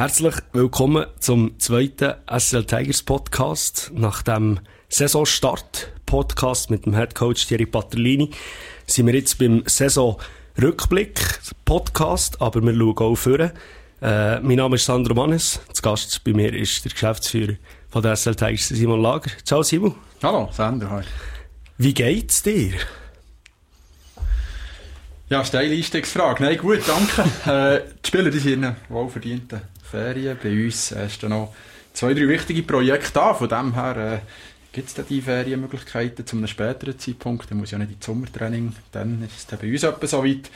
Herzlich willkommen zum zweiten SL Tigers Podcast. Nach dem Saisonstart Podcast mit dem Head Coach Thierry Patrolini sind wir jetzt beim Saisonrückblick Podcast, aber wir schauen auch vorne. Äh, mein Name ist Sandro Mannes. Zu Gast bei mir ist der Geschäftsführer von der SL Tigers, Simon Lager. Ciao Simon. Hallo Sandro, hi. Wie geht's dir? Ja, steile Einstiegsfrage. Nein, gut, danke. äh, die Spieler die sind in wohlverdienten Ferien. Bei uns äh, stehen noch zwei, drei wichtige Projekte an. Von dem her äh, gibt es die Ferienmöglichkeiten zu einem späteren Zeitpunkt. Dann muss ja nicht ins Sommertraining. Dann ist es bei uns etwa so weit.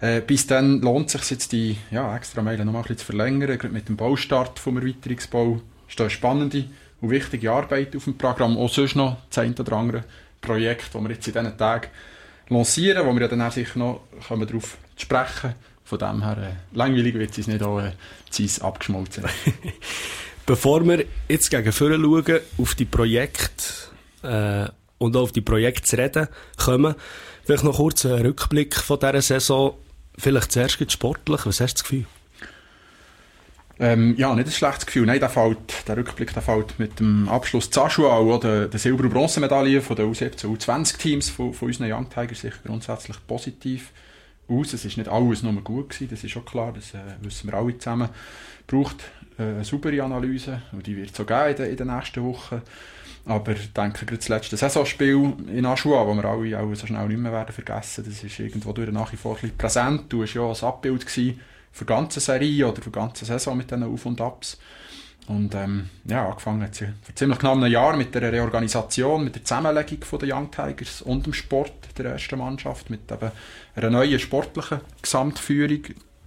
Äh, bis dann lohnt es sich jetzt die ja, extra Meilen noch mal ein bisschen zu verlängern. Gerade mit dem Baustart vom Erweiterungsbau ist da eine spannende und wichtige Arbeit auf dem Programm. Auch sonst noch das ein oder andere Projekt, das wir jetzt in diesen Tagen lancieren, wo wir ja dann auch sicher noch darauf sprechen von dem her, äh, langweilig wird es nicht auch äh, Eis abgeschmolzen. Bevor wir jetzt gegen vorne schauen, auf die Projekte äh, und auf die Projekte zu reden kommen, vielleicht noch kurz einen Rückblick von dieser Saison. Vielleicht zuerst sportlich. Was hast du das Gefühl? Ähm, ja, nicht ein schlechtes Gefühl. Nein, der, fällt, der Rückblick der fällt mit dem Abschluss Zaschuau, oder der Silber- und Bronzemedaille von den U17 U20-Teams von, von unseren Young Tigers sicher grundsätzlich positiv aus. Es ist nicht alles nur gut gewesen, das ist schon klar, das äh, wissen wir alle zusammen. Braucht äh, eine saubere Analyse und die wird es auch geben in, den, in den nächsten Wochen. Aber ich denke, gerade das letzte Saisonspiel in Aschua, das wir alle auch so schnell nicht mehr werden vergessen, das ist irgendwo durch nach wie vor präsent. Du warst ja ein Abbild für die ganze Serie oder für die ganze Saison mit diesen Auf- und Abs. Und ähm, ja, angefangen hat sie vor ziemlich genau einem Jahr mit der Reorganisation, mit der Zusammenlegung von der Young Tigers und dem Sport der ersten Mannschaft, mit eben einer neuen sportlichen Gesamtführung,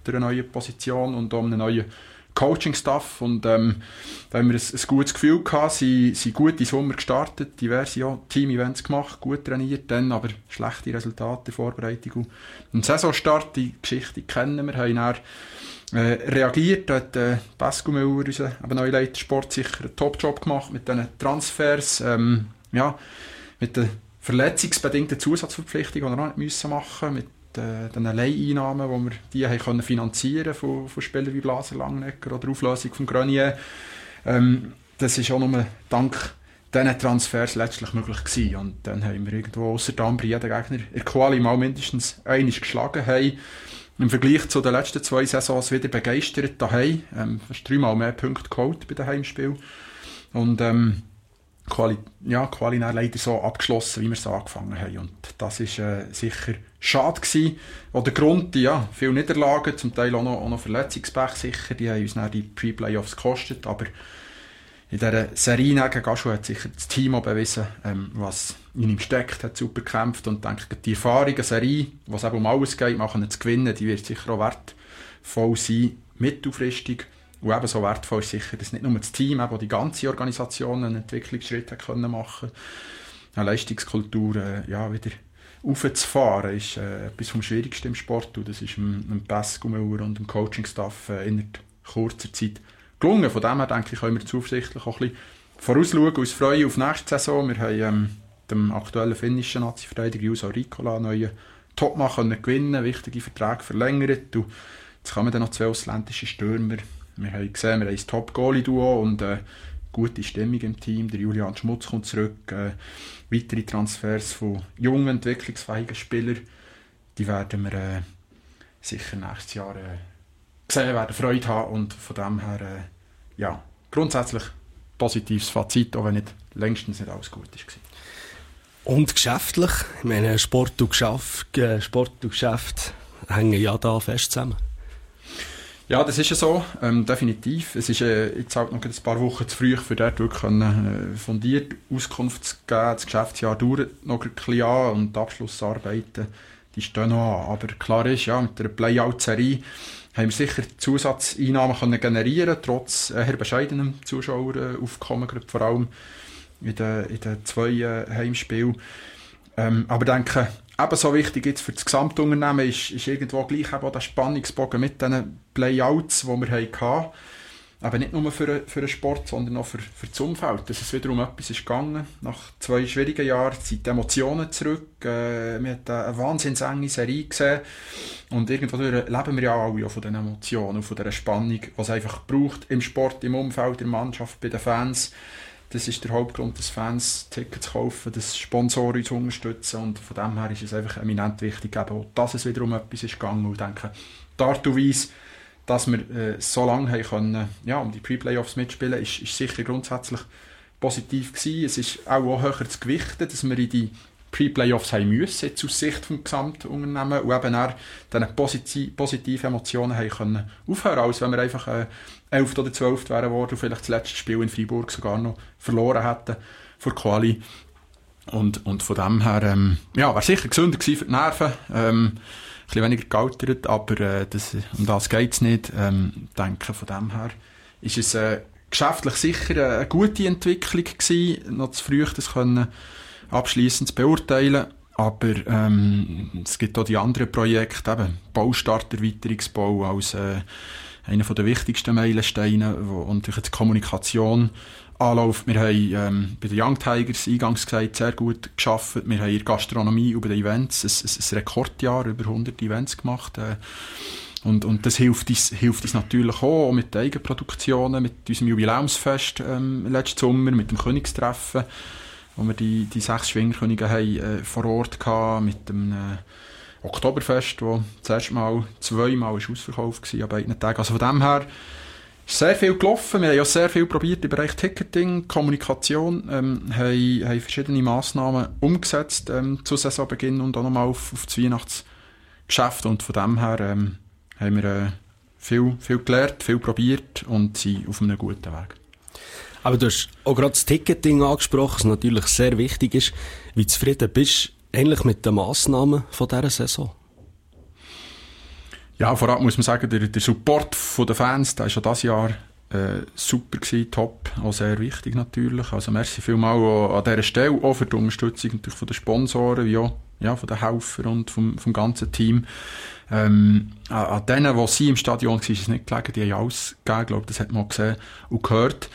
einer neuen Position und auch einem neuen Coaching-Staff. Und ähm, da haben wir ein, ein gutes Gefühl gehabt, sie sind gut in Sommer gestartet, diverse Team-Events gemacht, gut trainiert, dann aber schlechte Resultate in Vorbereitung. Und Saisonstart, die Geschichte kennen wir, haben dann äh, reagiert. Da hat äh, Pascal Müller, unser neuer Leiter Sport, sicher einen Top-Job gemacht mit diesen Transfers. Ähm, ja, mit den verletzungsbedingten Zusatzverpflichtungen, die wir noch nicht machen müssen, mit äh, den Leiheinnahmen, wo wir die haben können finanzieren von, von Spielern wie Blaser Langnecker oder Auflösung von Grenier. Ähm, das ist auch nur dank diesen Transfers letztlich möglich gewesen. Und dann haben wir irgendwo außer Ambri jeden Gegner in der Quali mal mindestens einig geschlagen haben im Vergleich zu den letzten zwei Saisons wieder begeistert daheim. Ähm, fast dreimal mehr Punkte geholt bei den Heimspielen. Und ähm, Quali, ja, Quali leider so abgeschlossen, wie wir es angefangen haben. Und das ist äh, sicher schade gewesen. Oder Grund, ja, viele Niederlagen, zum Teil auch noch, auch noch Verletzungspech sicher, die haben uns dann die Pre-Playoffs gekostet, aber in dieser Serie gegen Gaschu hat sicher das Team auch bewiesen, ähm, was in ihm steckt, hat super gekämpft und denke, die Erfahrung, eine Serie, was eben um alles geht, machen zu gewinnen, die wird sicher auch wertvoll sein, mittelfristig. Und ebenso wertvoll ist sicher, dass nicht nur das Team, aber die ganze Organisation einen Entwicklungsschritt hat können machen Eine Leistungskultur äh, ja, wieder aufzufahren, ist äh, etwas vom Schwierigsten im Sport. Und das ist dem, dem Müller und dem Coaching-Staff äh, in kurzer Zeit gelungen. Von dem her denke ich, können wir zuversichtlich auch ein bisschen vorausschauen uns freuen auf nächste Saison. Wir haben ähm, dem aktuellen finnischen Nazi-Verteidiger Juso Ricola einen neuen Topmann können gewinnen, wichtige Verträge verlängert. Und jetzt kommen dann noch zwei ausländische Stürmer. Wir haben gesehen, wir haben ein Top-Goalie-Duo und äh, gute Stimmung im Team. Der Julian Schmutz kommt zurück. Äh, weitere Transfers von jungen, entwicklungsfähigen Spielern, die werden wir äh, sicher nächstes Jahr äh, sehen, werden Freude haben und von dem her, äh, ja, grundsätzlich positives Fazit, auch wenn nicht längstens nicht alles gut ist. Und geschäftlich, ich meine, Sport und Geschäft, äh, Sport und Geschäft hängen ja da fest zusammen. Ja, das ist ja so, ähm, definitiv. Es ist äh, jetzt halt noch ein paar Wochen zu früh, für dort wirklich können, äh, fundiert Auskunft zu geben. Das Geschäftsjahr dauert noch ein bisschen an und die Abschlussarbeiten, die stehen noch an. Aber klar ist, ja, mit der Playout-Serie haben wir sicher Zusatzeinnahmen können generieren trotz eher bescheidenem Zuschaueraufkommen, gerade vor allem in den, in den zwei äh, Heimspielen. Ähm, aber ich denke, ebenso wichtig jetzt für das Gesamtunternehmen ist, ist irgendwo gleich auch der Spannungsbogen mit diesen Playouts, die wir hatten. Aber nicht nur für, für den Sport, sondern auch für, für das Umfeld. Dass es wiederum etwas ist gegangen. Nach zwei schwierigen Jahren sind die Emotionen zurück. Äh, wir haben eine wahnsinnig enge Serie gesehen. Und irgendwo leben wir ja alle von diesen Emotionen, von dieser Spannung, was einfach braucht im Sport, im Umfeld, in der Mannschaft, bei den Fans. Das ist der Hauptgrund, dass Fans Tickets kaufen, dass Sponsoren uns unterstützen. Und von dem her ist es einfach eminent wichtig, eben, dass es wiederum etwas ist gegangen. Und ich denke, die Art und Weise, dass wir äh, so lange haben können, ja, um die Pre-Playoffs mitspielen, ist, ist sicher grundsätzlich positiv gewesen. Es ist auch, auch höher zu gewichten, dass wir in die Pre-Playoffs haben müssen, jetzt aus Sicht des Gesamtunternehmens, und eben auch diese positiv, positiven Emotionen haben können aufhören, als wenn wir einfach äh, 11. oder 12. wären worden und vielleicht das letzte Spiel in Freiburg sogar noch verloren hätten vor Quali. Und, und von dem her, ähm, ja, wäre sicher gesünder gewesen für die Nerven. Ähm, bisschen weniger gealtert, aber äh, das, um das geht es nicht. Ähm, denke, von dem her ist es äh, geschäftlich sicher eine gute Entwicklung gewesen, noch zu früh das können abschließend beurteilen. Aber ähm, es gibt auch die anderen Projekte, eben Baustart, Erweiterungsbau als äh, einer der wichtigsten Meilensteine wo, und durch die Kommunikation anläuft. Wir haben ähm, bei den Young Tigers eingangs gesagt, sehr gut geschafft. Wir haben in Gastronomie über den Events ein, ein, Rekordjahr, über 100 Events gemacht. Äh, und, und das hilft uns, hilft uns natürlich auch mit den Eigenproduktionen, mit unserem Jubiläumsfest ähm, letzten Sommer, mit dem Königstreffen, wo wir die, die sechs Schwingerkönige haben, äh, vor Ort hatten, mit dem äh, Oktoberfest, wo das erste Mal zweimal ist ausverkauft war an beiden Tagen. Also von dem her sehr viel gelaufen. Wir haben ja sehr viel probiert im Bereich Ticketing, Kommunikation, ähm, haben, haben verschiedene Massnahmen umgesetzt ähm, zu Saisonbeginn und auch nochmal auf, auf das Weihnachtsgeschäft. Und von dem her ähm, haben wir äh, viel, viel gelernt, viel probiert und sind auf einem guten Weg. Aber du hast auch gerade das Ticketing angesprochen, was natürlich sehr wichtig ist. Wie zufrieden bist du eigentlich mit den Massnahmen von dieser Saison? Ja, vor allem muss man sagen, der, der Support der Fans, der ist schon dieses Jahr äh, super gewesen, top, auch sehr wichtig natürlich. Also merci vielmal an dieser Stelle, auch für die Unterstützung natürlich von den Sponsoren, wie auch ja, von den Helfern und vom, vom ganzen Team. Ähm, an denen, die sie im Stadion waren, ist es nicht gelegen, die haben alles gegeben, glaube das hat man auch gesehen und gehört.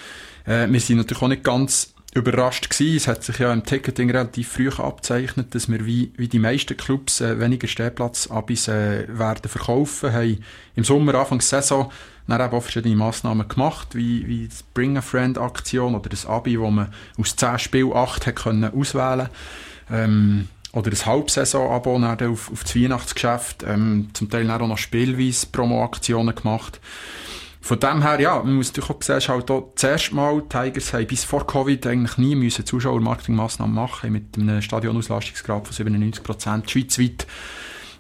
Äh, wir sind natürlich auch nicht ganz überrascht gewesen. Es hat sich ja im Ticketing relativ früh abzeichnet, dass wir wie, wie die meisten Clubs äh, weniger Stehplatzabis äh, werden verkaufen. Haben im Sommer, Anfang der Saison, dann eben auch verschiedene Massnahmen gemacht, wie, wie die Bring a Friend Aktion oder das Abi, wo man aus 10 Spielen 8 hat können auswählen ähm, oder ein Halbsaison-Abo auf, auf das Weihnachtsgeschäft, ähm, zum Teil auch noch spielweise Promo-Aktionen gemacht. Von dem her, ja, man muss natürlich auch sehen, halt auch zuerst mal, Tigers haben bis vor Covid eigentlich nie müssen Zuschauermarketingmaßnahmen machen mit einem Stadionauslastungsgrad von 97 Prozent. Schweizweit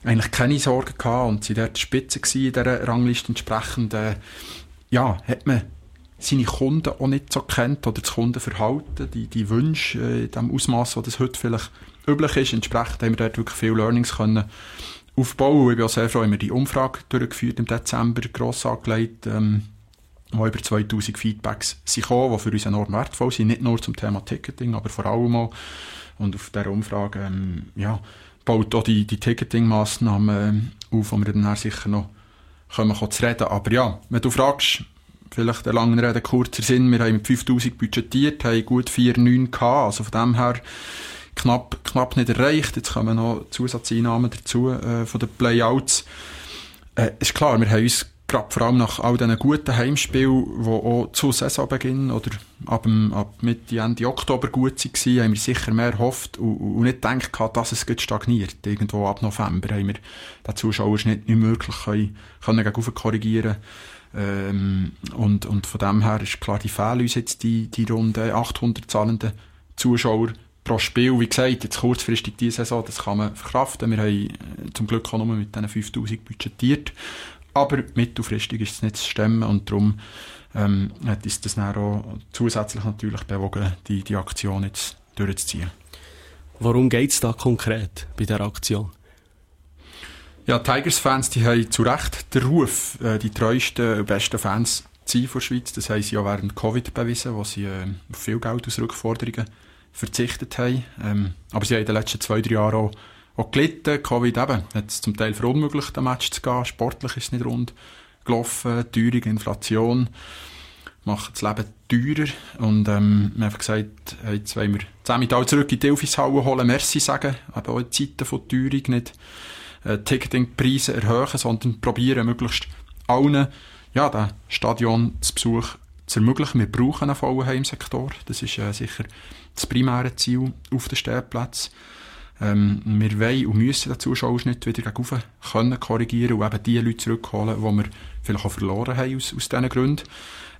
eigentlich keine Sorgen gehabt und sie dort Spitze gewesen in dieser Rangliste entsprechend, äh, ja, hat man seine Kunden auch nicht so kennt oder das Kundenverhalten, die, die Wünsche äh, in dem Ausmaß, das heute vielleicht üblich ist. Entsprechend haben wir dort wirklich viele Learnings können aufbauen. Ich bin auch sehr froh, haben wir die Umfrage durchgeführt im Dezember, gross angelegt, ähm, wo über 2000 Feedbacks sind gekommen, die für uns enorm wertvoll sind, nicht nur zum Thema Ticketing, aber vor allem auch. Und auf dieser Umfrage, ähm, ja, baut auch die, die Ticketing-Massnahmen äh, auf, wo wir dann sicher noch kommen, kommen zu reden. Aber ja, wenn du fragst, vielleicht der langen Rede kurzer Sinn, wir haben mit 5000 budgetiert, haben gut 4,9 gehabt, also von dem her knapp, knapp nicht erreicht. Jetzt kommen noch Zusatzeinnahmen dazu äh, von den Playouts. Äh, ist klar, wir haben uns gerade vor allem nach all diesen guten Heimspielen, die auch zu Saisonbeginn oder ab, ab Mitte, Ende Oktober gut waren, haben wir sicher mehr gehofft und, und nicht gedacht, dass es stagniert. Irgendwo ab November haben wir den Zuschauerschnitt nicht möglich können, können korrigieren ähm, und, und von dem her ist klar, die fehlen uns jetzt die, die rund 800 zahlenden Zuschauer pro Spiel, wie gesagt, jetzt kurzfristig diese Saison, das kann man verkraften. Wir haben äh, zum Glück auch nur mit diesen 5000 budgetiert. Aber mittelfristig ist es nicht zu stemmen und darum ähm, hat uns das dann auch zusätzlich natürlich bewogen, die, die Aktion jetzt durchzuziehen. Worum geht es da konkret bei dieser Aktion? Ja, Tigers-Fans, die haben zu Recht den Ruf, äh, die treuesten und besten Fans zu sein von der Schweiz. Das haben sie ja während Covid bewiesen, wo sie äh, viel Geld aus Rückforderungen verzichtet haben. Ähm, aber sie haben in den letzten zwei, drei Jahren auch, auch gelitten. Covid eben hat es zum Teil verunmöglicht, ein Match zu gehen. Sportlich ist es nicht rund gelaufen, Teuerung, Inflation. machen das Leben teurer. Und ähm, wir haben gesagt, jetzt wollen wir 10 Medaillen zurück in die Elfishalle holen, Merci sagen, eben auch in Zeiten von Teuerung nicht äh, Ticketingpreise erhöhen, sondern probieren, möglichst allen ja, den Stadionbesuch zu ermöglichen. Wir brauchen einen vollen Heimsektor. Das ist äh, sicher das primäre Ziel auf den Stellplätzen. Ähm, wir wollen und müssen den Zuschauerschnitt wieder gegen können korrigieren und eben die Leute zurückholen, die wir vielleicht auch verloren haben aus, aus diesen Gründen.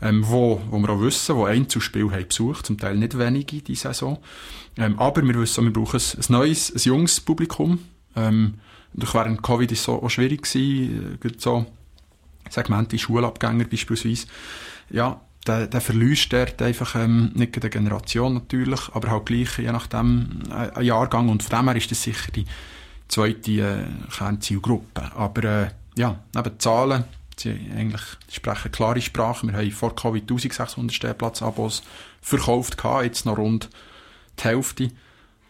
Ähm, wo, wo wir auch wissen, die Einzelspiele haben besucht, zum Teil nicht wenige diese Saison. Ähm, aber wir wissen, wir brauchen ein, neues, ein junges Publikum. Ähm, durch während Covid ist es auch schwierig gewesen, äh, so Segmente Schulabgänger beispielsweise. Ja, der, der verliest dort einfach ähm, nicht der Generation natürlich, aber halt gleich je nachdem äh, ein Jahrgang und von dem her ist das sicher die zweite äh, Kernzielgruppe. Aber äh, ja, neben Zahlen, sie eigentlich sprechen klare Sprache. Wir haben vor Covid 1600 Stehplatzabos verkauft, gehabt, jetzt noch rund die Hälfte,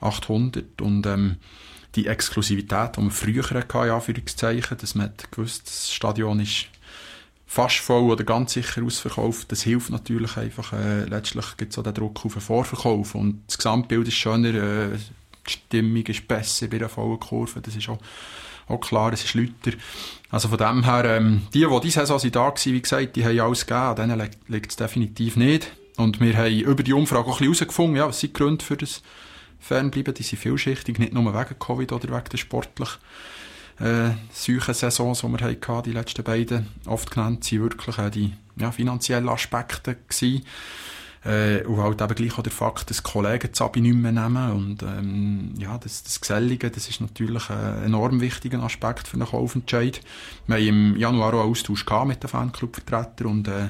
800 und ähm, die Exklusivität, die man früher hatte, in Anführungszeichen, dass man gewusst, das Stadion ist fast voll oder ganz sicher ausverkauft. Das hilft natürlich einfach. Äh, letztlich gibt es auch den Druck auf den Vorverkauf. Und das Gesamtbild ist schöner, äh, die Stimmung ist besser bei einer vollen Kurve. Das ist auch, auch klar, es ist lauter. Also von dem her, ähm, die, die diese Saison da waren, wie gesagt, die haben alles gegeben. An denen liegt es definitiv nicht. Und wir haben über die Umfrage auch ein bisschen herausgefunden, ja, was sind die Gründe für das Fernbleiben. Die sind vielschichtig, nicht nur wegen Covid oder wegen der sportlichen äh, Saisons, die wir hatten, die letzten beiden, oft genannt, sind wirklich äh, die ja, finanziellen Aspekte gewesen. Äh, und halt eben gleich auch der Fakt, dass Kollegen das Abi nicht mehr nehmen und ähm, ja, das, das Gesellige, das ist natürlich ein enorm wichtiger Aspekt für einen Kaufentscheid. Wir haben im Januar auch einen Austausch mit den Fanclub-Vertretern und äh,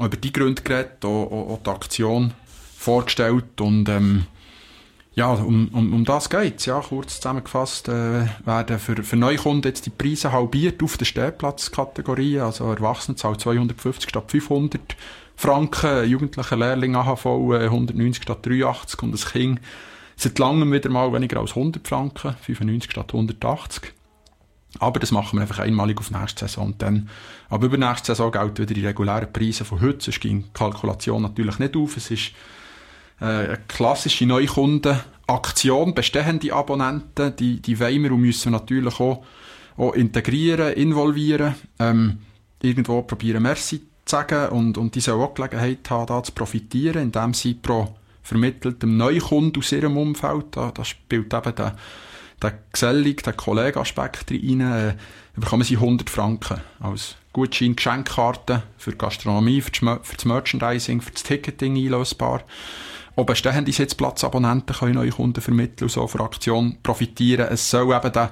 über die Gründe geredet, auch, auch, auch die Aktion vorgestellt und ähm, ja, um, um, um das geht's. Ja, kurz zusammengefasst äh, werden für, für Neukunden jetzt die Preise halbiert auf der Stehplatzkategorie. Also Erwachsene zahlen 250 statt 500 Franken, jugendlicher Lehrling AHV äh, 190 statt 83 und das Kind seit langem wieder mal weniger als 100 Franken, 95 statt 180. Aber das machen wir einfach einmalig auf nächste Saison. Und dann, aber über nächste Saison gelten wieder die regulären Preise von heute. Sonst ging die Kalkulation natürlich nicht auf. Es ist äh, eine klassische Neukundenaktion, bestehende Abonnenten, die, die wollen wir und müssen natürlich auch, auch integrieren, involvieren, ähm, irgendwo probieren Merci zu sagen und, und die sollen auch Gelegenheit haben, da zu profitieren, indem sie pro vermitteltem Neukunden aus ihrem Umfeld, da, da spielt eben der, der Gesellig, der Kollegaspekt rein, äh, bekommen sie 100 Franken als Gutschein, Geschenkkarte für die Gastronomie, für das, für das Merchandising, für das Ticketing einlösbar. Auch bestehende Sitzplatzabonnenten können neue Kunden vermitteln und so von der Aktion profitieren. Es soll eben den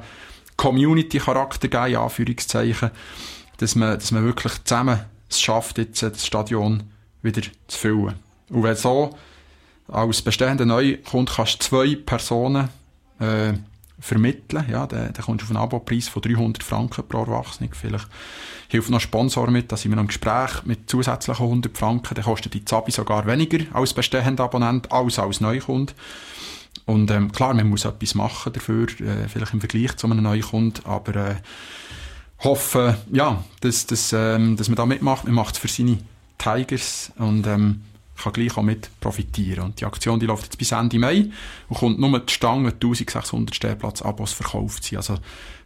Community-Charakter geben, in Anführungszeichen, dass man, dass man wirklich zusammen es schafft, jetzt das Stadion wieder zu füllen. Und wenn so als bestehender Neukunde kannst zwei Personen äh, vermitteln. Ja, dann, dann kommst du auf einen Abopreis von 300 Franken pro Erwachsene. Vielleicht hilft noch Sponsor mit, da sind wir im Gespräch mit zusätzlichen 100 Franken. Dann kostet die Zabi sogar weniger als bestehender Abonnent, als als Neukund. Und ähm, klar, man muss etwas machen dafür, äh, vielleicht im Vergleich zu einem Neukund, aber äh, hoffe, ja, dass, dass, ähm, dass man da mitmacht. Man macht es für seine Tigers und ähm, kann gleich auch mit profitieren. Und die Aktion, die läuft jetzt bis Ende Mai und kommt nur die Stange 1600 Stehplatz-Abos verkauft sind. Also,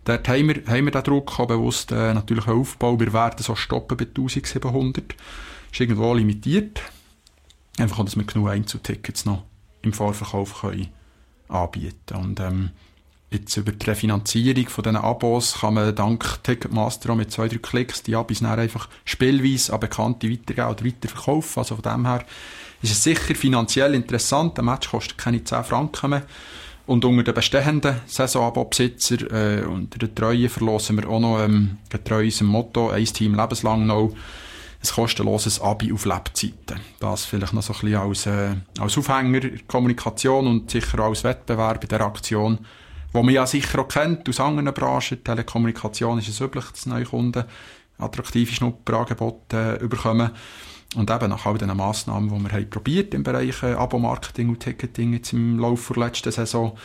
dort haben wir, haben wir den Druck auch bewusst, äh, natürlich Aufbau. Wir werden so stoppen bei 1700. Ist irgendwo limitiert. Einfach, dass wir genug Einzeltickets noch im Vorverkauf können anbieten. Und, ähm, Jetzt über die Refinanzierung von diesen Abos kann man dank Ticketmaster auch mit zwei, drei Klicks die Abos dann einfach spielweise an Bekannte weitergeben oder weiterverkaufen. Also von dem her ist es sicher finanziell interessant. Ein Match kostet keine 10 Franken mehr. Und unter den bestehenden Saisonabo-Besitzer äh, unter den Treuen verlosen wir auch noch ähm, getreu unserem Motto «Ein Team lebenslang noch» ein kostenloses Abi auf Lebzeiten. Das vielleicht noch so ein bisschen als, äh, als Aufhänger Kommunikation und sicher auch als Wettbewerb bei der Aktion wo man ja sicher auch kennt aus anderen Branchen. Telekommunikation ist es üblich, dass neue Kunden attraktive Schnupperangebote äh, bekommen. Und eben nach all diesen Massnahmen, die wir haben probiert im Bereich äh, Abo-Marketing und Ticketing jetzt im Laufe der letzten Saison,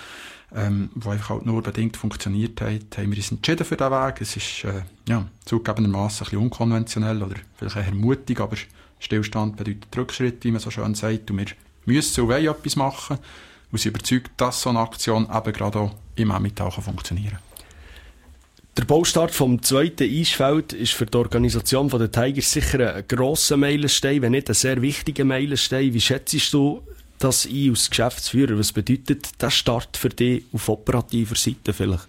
ähm, wo einfach halt nur bedingt funktioniert hat, haben wir uns entschieden für diesen Weg. Es ist, äh, ja, zugegebenermaßen ein bisschen unkonventionell oder vielleicht eher mutig, aber Stillstand bedeutet Rückschritt, wie man so schön sagt, und wir müssen und wollen etwas machen und sind überzeugt, dass so eine Aktion eben gerade auch im Emmental funktionieren. Der Baustart vom zweiten Eisfeld ist für die Organisation der Tigers sicher ein grosser Meilenstein, wenn nicht ein sehr wichtiger Meilenstein. Wie schätzt du das ein als Geschäftsführer? Was bedeutet der Start für dich auf operativer Seite vielleicht?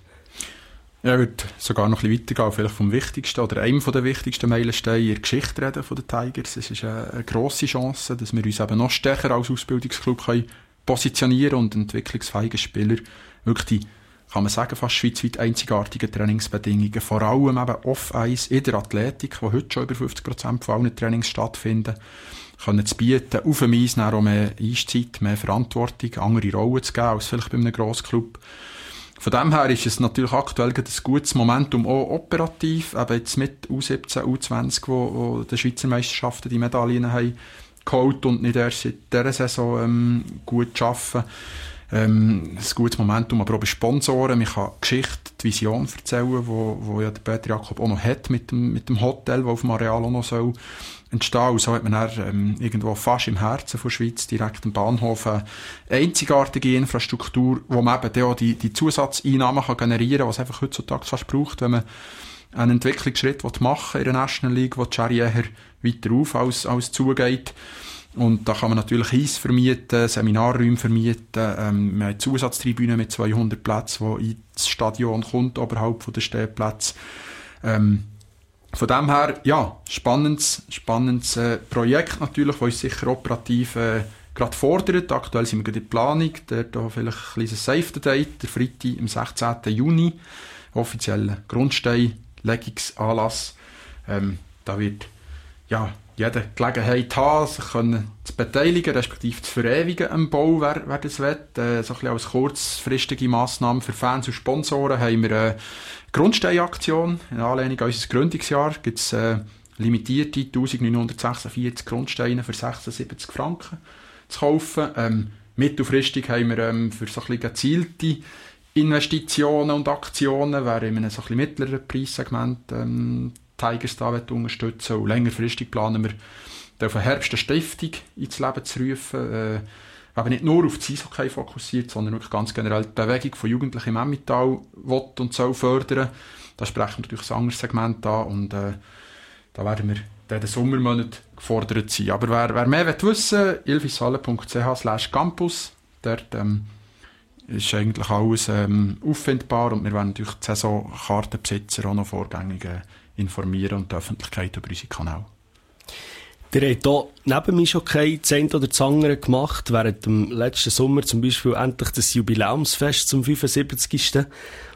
Ja, ich würde sogar noch ein bisschen weitergehen, vielleicht vom wichtigsten oder einem der wichtigsten Meilensteine in der Geschichte reden von den Tigers. Es ist eine, eine grosse Chance, dass wir uns eben noch stärker als Ausbildungsclub können positionieren und entwicklungsfähige Spieler wirklich die kann man sagen, fast schweizweit einzigartige Trainingsbedingungen, vor allem eben off-Eis in der Athletik, wo heute schon über 50% von allen Trainings stattfinden, können zu bieten, auf dem Eis auch mehr Eiszeit, mehr Verantwortung, andere Rollen zu geben, als vielleicht bei einem Grossclub. Von dem her ist es natürlich aktuell ein gutes Momentum, auch operativ, eben jetzt mit U17, U20, wo, wo die Schweizer Meisterschaften die Medaillen haben geholt und nicht erst seit dieser Saison ähm, gut arbeiten. Ähm, ein gutes Momentum, aber auch bei Sponsoren. Man kann Geschichte, die Vision erzählen, wo, wo ja der Peter Jakob auch noch hat mit dem, mit dem Hotel, das auf dem Areal auch noch soll entstehen. Und so hat man dann, ähm, irgendwo fast im Herzen von Schweiz, direkt am Bahnhof, eine einzigartige Infrastruktur, wo man eben auch die, die Zusatzeinnahmen kann generieren kann, was einfach heutzutage fast braucht, wenn man einen Entwicklungsschritt machen in der National League, wo die Cherry eher weiter auf als, als zugeht. Und da kann man natürlich Eis vermieten, Seminarräume vermieten. Ähm, wir haben Zusatztribünen mit 200 Plätzen, die ins Stadion kommt, oberhalb von der Stehplätze. Ähm, von dem her, ja, spannendes, spannendes äh, Projekt natürlich, das uns sicher operativ äh, gerade fordert. Aktuell sind wir gerade in der Planung. Der da vielleicht ein kleines Save-the-Date, der Freitag, am 16. Juni. Offizieller Grundsteinlegungsanlass. Ähm, da wird, ja, jede Gelegenheit haben, sich zu beteiligen, respektive zu verewigen am Bau, wer, wer das will. Äh, so ein bisschen als kurzfristige Massnahme für Fans und Sponsoren haben wir eine Grundsteinaktion. In Anlehnung an unser Gründungsjahr gibt es äh, limitierte 1946 Grundsteine für 76 Franken zu kaufen. Ähm, mittelfristig haben wir ähm, für so ein gezielte Investitionen und Aktionen, wer in einem so ein bisschen mittleren Preissegment ähm, Tigers da unterstützen Und längerfristig planen wir, auf eine Herbst eine Stiftung ins Leben zu rufen. Äh, aber nicht nur auf das Eishockey fokussiert, sondern wirklich ganz generell die Bewegung von Jugendlichen im Emmental will und soll fördern. Da sprechen wir natürlich ein anderes Segment an und äh, da werden wir in den Sommermonaten gefordert sein. Aber wer, wer mehr will wissen ilfishalle.ch slash campus, dort ähm, ist eigentlich alles ähm, auffindbar und wir werden natürlich die Saisonkartenbesitzer auch noch vorgängig äh, informieren und die Öffentlichkeit über unsere Kanäle. Ihr habt hier neben mir schon kein Zehnt oder das andere gemacht, während dem letzten Sommer zum Beispiel endlich das Jubiläumsfest zum 75.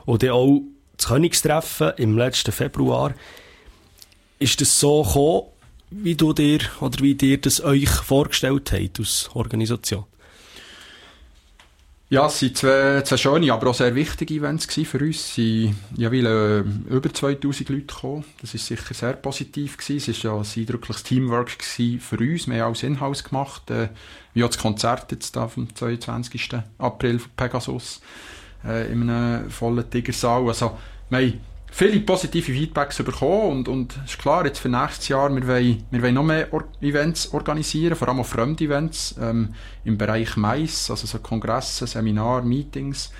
und dann auch das Königstreffen im letzten Februar. Ist das so gekommen, wie du dir oder wie dir das euch vorgestellt habt als Organisation? Ja, es waren zwei, zwei schöne, aber auch sehr wichtige Events für uns. Es sind ja, weil, äh, über 2000 Leute gekommen. Das war sicher sehr positiv. Gewesen. Es war ja ein eindrückliches Teamwork für uns. Wir haben alles Inhouse gemacht. Äh, wie auch das Konzert jetzt da vom 22. April von Pegasus äh, in einem vollen Tigersaal. Also, wir haben viele positive Feedbacks bekommen und, und ist klar, jetzt für nächstes Jahr, wir wollen, wir wollen noch mehr Or Events organisieren, vor allem auch Fremdevents ähm, im Bereich Mais, also so Kongresse, Seminar, Meetings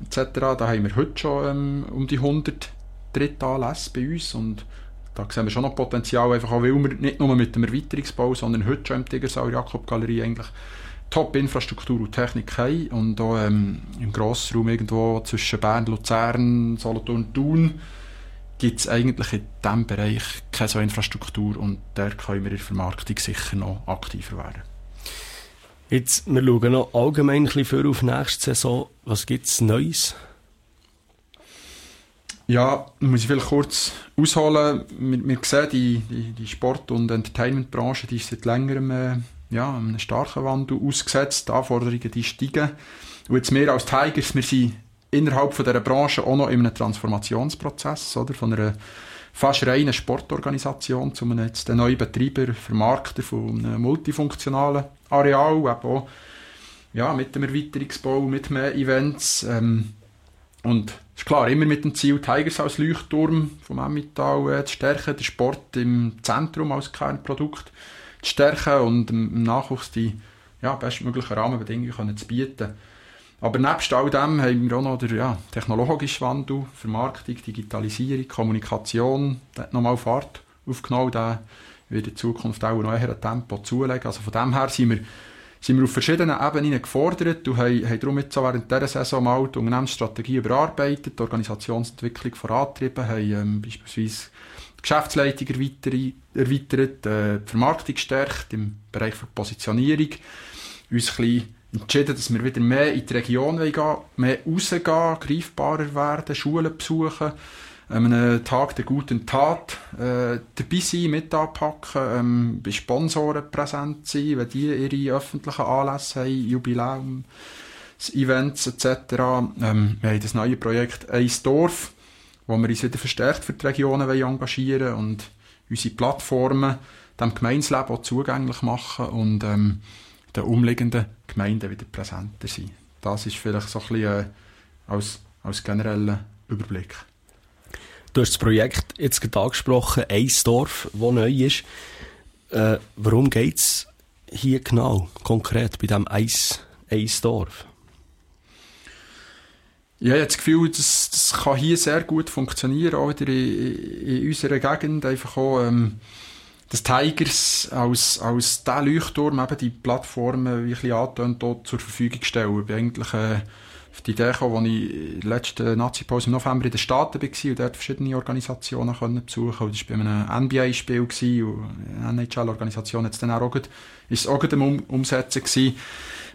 etc. Da haben wir heute schon ähm, um die 100 Drittanlässe bei uns und da sehen wir schon noch Potenzial, einfach auch, weil wir nicht nur mit dem Erweiterungsbau, sondern heute schon im Tigersaal Jakob Galerie eigentlich Top-Infrastruktur und Technik haben und auch ähm, im Grossraum irgendwo zwischen Bern, Luzern, Solothurn und Thun gibt es eigentlich in diesem Bereich keine so Infrastruktur und da können wir in der Vermarktung sicher noch aktiver werden. Jetzt, wir schauen noch allgemein ein bisschen auf nächste Saison. Was gibt es Neues? Ja, muss ich vielleicht kurz ausholen. Wir, wir sehen, die, die, die Sport- und Entertainment-Branche die ist seit längerem äh, ja, einem starken Wandel ausgesetzt. Die Anforderungen die steigen. Und jetzt wir als Tigers, wir sind innerhalb von dieser Branche auch noch in einem Transformationsprozess, oder? Von einer fast reinen Sportorganisation zu einem jetzt neuen Betreiber, Vermarkter von einem multifunktionalen Areal, eben auch ja, mit dem Erweiterungsbau, mit mehr Events. Ähm, und ist klar, immer mit dem Ziel, Tigers als Leuchtturm vom Emmental äh, zu stärken, den Sport im Zentrum als Kernprodukt zu stärken und im Nachwuchs die ja, bestmöglichen Rahmenbedingungen können zu bieten. Aber nebst all dem haben wir auch noch den ja, technologischen Wandel, Vermarktung, Digitalisierung, Kommunikation, der hat nochmal Fahrt aufgenommen, der wird in Zukunft auch noch ein Tempo zulegen. Also von dem her sind wir sind wir auf verschiedenen Ebenen gefordert und haben, haben darum jetzt während dieser Saison mal die Unternehmensstrategie überarbeitet, die Organisationsentwicklung vorantrieben, haben ähm, beispielsweise Geschäftsleitung erweitert, äh, die Vermarktung gestärkt im Bereich der Positionierung, uns ein entschieden, dass wir wieder mehr in die Region gehen mehr rausgehen, greifbarer werden, Schulen besuchen, einem Tag der guten Tat äh, dabei sein, mit anpacken, ähm, bei Sponsoren präsent sein, wenn die ihre öffentlichen Anlässe haben, Jubiläum, Events etc. Ähm, wir haben das neue Projekt «Eins Dorf», wo wir uns wieder verstärkt für die Regionen engagieren und unsere Plattformen dem Gemeinsleben auch zugänglich machen und ähm, den umliegenden Gemeinden wieder präsenter sein. Das ist vielleicht so ein bisschen äh, als, als genereller Überblick. Du hast das Projekt jetzt gerade angesprochen, Eisdorf, das neu ist. Äh, warum geht es hier genau, konkret, bei diesem Eis, Eisdorf? Ich habe das Gefühl, das, das kann hier sehr gut funktionieren, auch in, in unserer Gegend. Einfach auch, ähm, das Tigers als, als der Leuchtturm eben die Plattformen, wie ich angetönt, zur Verfügung stellen. Ich bin eigentlich, äh, auf die Idee gekommen, als ich in der letzten Nazi-Pause im November in den Staaten war und dort verschiedene Organisationen können besuchen konnte. Das war bei einem NBA-Spiel und eine NHL-Organisation hat es dann auch, ist auch am um Umsetzen gewesen.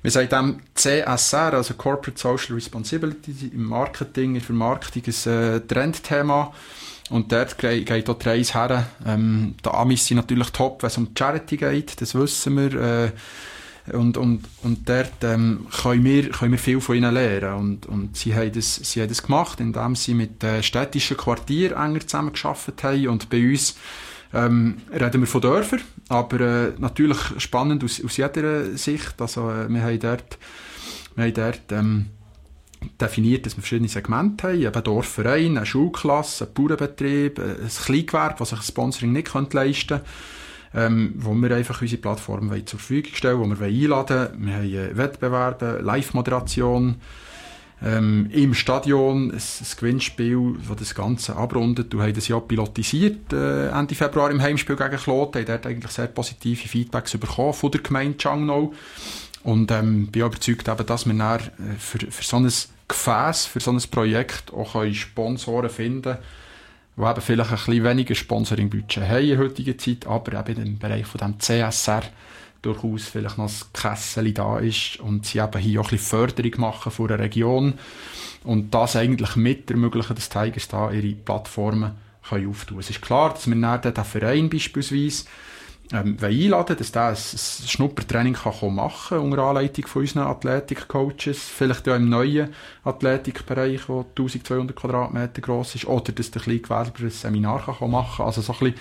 Wir sagen dem CSR, also Corporate Social Responsibility, im Marketing, in der Vermarktung ein äh, Trendthema. Und dort geht auch die Reise her. Ähm, die Amis sind natürlich top, wenn es um Charity geht, das wissen wir. Äh, und, und, und dort ähm, können, wir, können wir viel von ihnen lernen. Und, und sie, haben das, sie haben das gemacht, indem sie mit äh, städtischen Quartieren enger zusammengearbeitet haben. Und bei uns ähm, reden wir von Dörfern, aber äh, natürlich spannend aus, aus jeder Sicht. Also äh, wir haben dort, wir haben dort ähm, definiert, dass wir verschiedene Segmente haben, eben Dorfverein, eine Schulklasse, ein Bauernbetrieb, ein Kleingewerbe, das sich ein Sponsoring nicht leisten könnte ähm, wo wir einfach unsere Plattform zur Verfügung stellen, wo wir einladen wollen. Wir haben äh, Wettbewerbe, Live-Moderation, ähm, im Stadion ein, ein Gewinnspiel, das das Ganze abrundet. Du hast das ja pilotisiert äh, Ende Februar im Heimspiel gegen Kloten. Ich habe eigentlich sehr positive Feedbacks bekommen von der Gemeinde Changnau. Und ähm, bin überzeugt, eben, dass wir dann, äh, für, für so ein Gefäß, für so ein Projekt auch Sponsoren finden können, die eben vielleicht ein bisschen weniger Sponsoring-Budget haben in heutiger Zeit, aber eben im Bereich von dem CSR durchaus vielleicht noch ein Kessel da ist und sie eben hier auch ein bisschen Förderung machen von der Region und das eigentlich mit ermöglichen, dass Tigers da ihre Plattformen können auftun. Es ist klar, dass wir dann den Verein beispielsweise ähm, einladen dass der ein, Schnuppertraining kann machen kann unter Anleitung von unseren Athletik-Coaches, vielleicht ja im neuen Athletikbereich, der 1200 Quadratmeter groß ist, oder dass der Kleingewerber ein Seminar kann machen kann. Also so ein bisschen,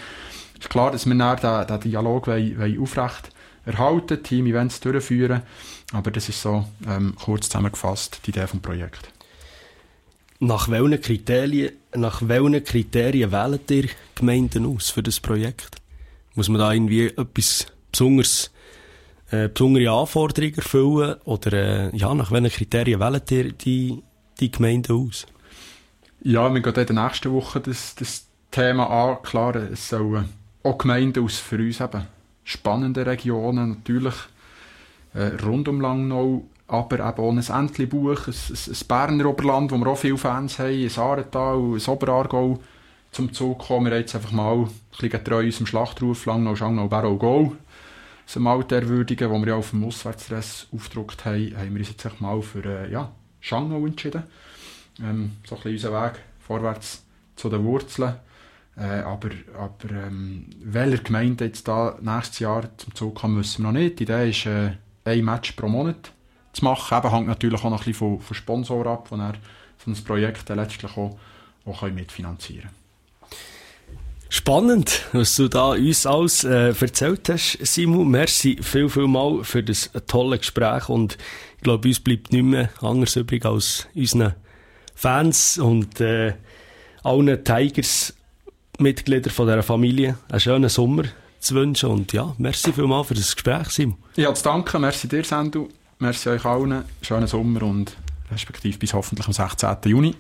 ist klar, dass wir dann den, den Dialog wollen, wollen aufrecht erhalten, Team-Events durchführen, aber das ist so ähm, kurz zusammengefasst die Idee des Projekts. Nach welchen Kriterien, nach welchen Kriterien wählt ihr Gemeinden aus für das Projekt? Muss man da irgendwie etwas Besonderes, äh, besondere Anforderungen erfüllen? Oder äh, ja, nach welchen Kriterien wählt ihr die, die Gemeinden aus? Ja, wir gehen in der nächsten Woche das, das Thema an. Klar, es sollen auch Gemeinden aus für uns eben spannende Regionen, natürlich äh, rund um Langnau, aber eben auch ein Entlebuch, ein, ein, ein Berner Oberland, wo wir auch viele Fans haben, ein Aaretal, ein Oberargau zum Zug kommen. Wir haben jetzt einfach mal ein bisschen getreu unserem Schlachtruf Langnau, Schangnau, Barrow, Go so mal erwürdigen, wo wir ja auf dem Auswärtsstress aufgedruckt haben, haben wir uns jetzt mal für äh, ja, Schangnau entschieden. Ähm, so ein bisschen unser Weg vorwärts zu den Wurzeln. Äh, aber aber ähm, welcher Gemeinde jetzt da nächstes Jahr zum Zug kommen, wissen wir noch nicht. Die Idee ist, äh, ein Match pro Monat zu machen. Eben hängt natürlich auch noch ein bisschen von, von Sponsoren ab, die so ein Projekt letztlich auch, auch mitfinanzieren können. Spannend, was du da uns alles äh, erzählt hast, Simon. Merci viel, viel mal für das tolle Gespräch und ich glaube, uns bleibt nicht mehr anders übrig als unseren Fans und äh, allen Tigers-Mitgliedern dieser Familie einen schönen Sommer zu wünschen und ja, merci viel mal für das Gespräch, Simon. Ja, zu danken, merci dir, Sendu, merci euch allen, schönen Sommer und respektive bis hoffentlich am 16. Juni.